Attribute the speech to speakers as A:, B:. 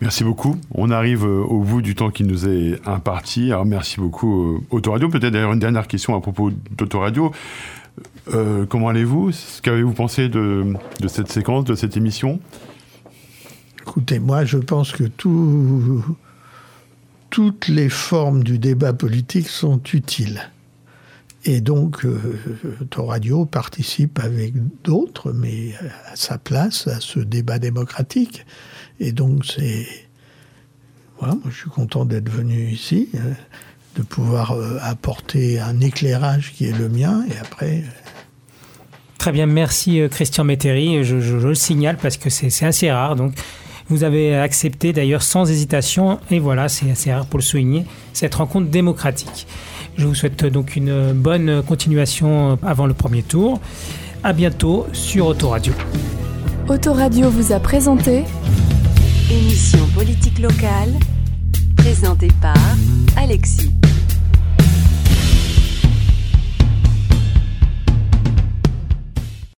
A: Merci beaucoup. On arrive euh, au bout du temps qui nous est imparti. Alors merci beaucoup euh, Autoradio. Peut-être d'ailleurs une dernière question à propos d'Autoradio. Euh, comment allez-vous? Qu'avez-vous pensé de, cette séquence, de cette émission?
B: Écoutez, moi je pense que tout, toutes les formes du débat politique sont utiles. Et donc, euh, Autoradio participe avec d'autres, mais à sa place, à ce débat démocratique. Et donc, c'est. Voilà, moi, je suis content d'être venu ici, euh, de pouvoir euh, apporter un éclairage qui est le mien, et après. Euh,
C: Très bien, merci Christian Métairie. Je, je, le signale parce que c'est assez rare. Donc, vous avez accepté d'ailleurs sans hésitation, et voilà, c'est assez rare pour le souligner, cette rencontre démocratique. Je vous souhaite donc une bonne continuation avant le premier tour. À bientôt sur Autoradio.
D: Autoradio vous a présenté
E: Émission politique locale.